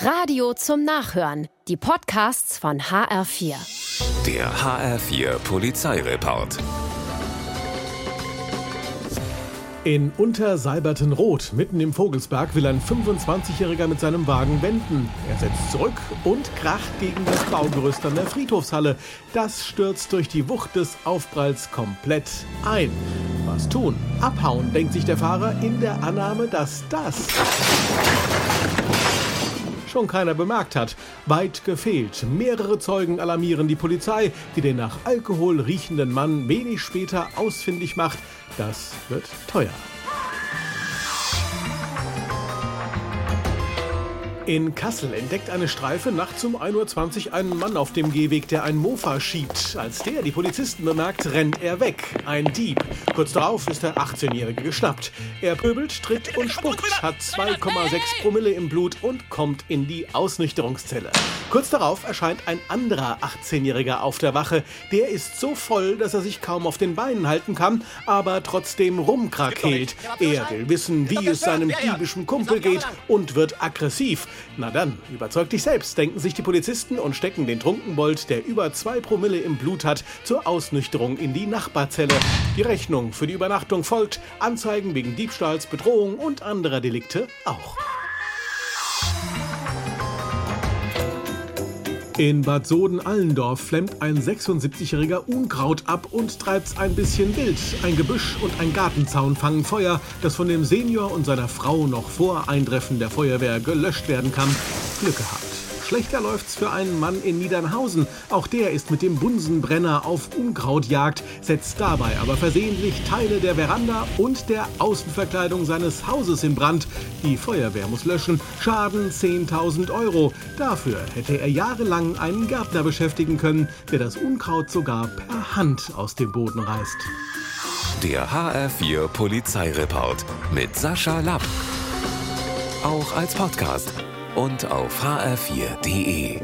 Radio zum Nachhören. Die Podcasts von HR4. Der HR4 Polizeireport. In Untersalbertenroth, mitten im Vogelsberg, will ein 25-Jähriger mit seinem Wagen wenden. Er setzt zurück und kracht gegen das Baugerüst an der Friedhofshalle. Das stürzt durch die Wucht des Aufpralls komplett ein. Was tun? Abhauen, denkt sich der Fahrer in der Annahme, dass das schon keiner bemerkt hat. Weit gefehlt. Mehrere Zeugen alarmieren die Polizei, die den nach Alkohol riechenden Mann wenig später ausfindig macht. Das wird teuer. In Kassel entdeckt eine Streife nachts um 1.20 Uhr einen Mann auf dem Gehweg, der ein Mofa schiebt. Als der die Polizisten bemerkt, rennt er weg. Ein Dieb. Kurz darauf ist der 18-Jährige geschnappt. Er pöbelt, tritt und spuckt, hat 2,6 Promille im Blut und kommt in die Ausnüchterungszelle. Kurz darauf erscheint ein anderer 18-Jähriger auf der Wache. Der ist so voll, dass er sich kaum auf den Beinen halten kann, aber trotzdem rumkrakeelt. Er will wissen, wie es seinem diebischen Kumpel geht und wird aggressiv. Na dann, überzeug dich selbst, denken sich die Polizisten und stecken den Trunkenbold, der über zwei Promille im Blut hat, zur Ausnüchterung in die Nachbarzelle. Die Rechnung für die Übernachtung folgt, Anzeigen wegen Diebstahls, Bedrohung und anderer Delikte auch. In Bad Soden-Allendorf flemmt ein 76-jähriger Unkraut ab und treibt's ein bisschen wild. Ein Gebüsch und ein Gartenzaun fangen Feuer, das von dem Senior und seiner Frau noch vor Eintreffen der Feuerwehr gelöscht werden kann. Glück gehabt. Schlechter läuft's für einen Mann in Niedernhausen. Auch der ist mit dem Bunsenbrenner auf Unkrautjagd, setzt dabei aber versehentlich Teile der Veranda und der Außenverkleidung seines Hauses in Brand. Die Feuerwehr muss löschen. Schaden 10.000 Euro. Dafür hätte er jahrelang einen Gärtner beschäftigen können, der das Unkraut sogar per Hand aus dem Boden reißt. Der HR4 Polizeireport mit Sascha Lapp. Auch als Podcast und auf hr4.de.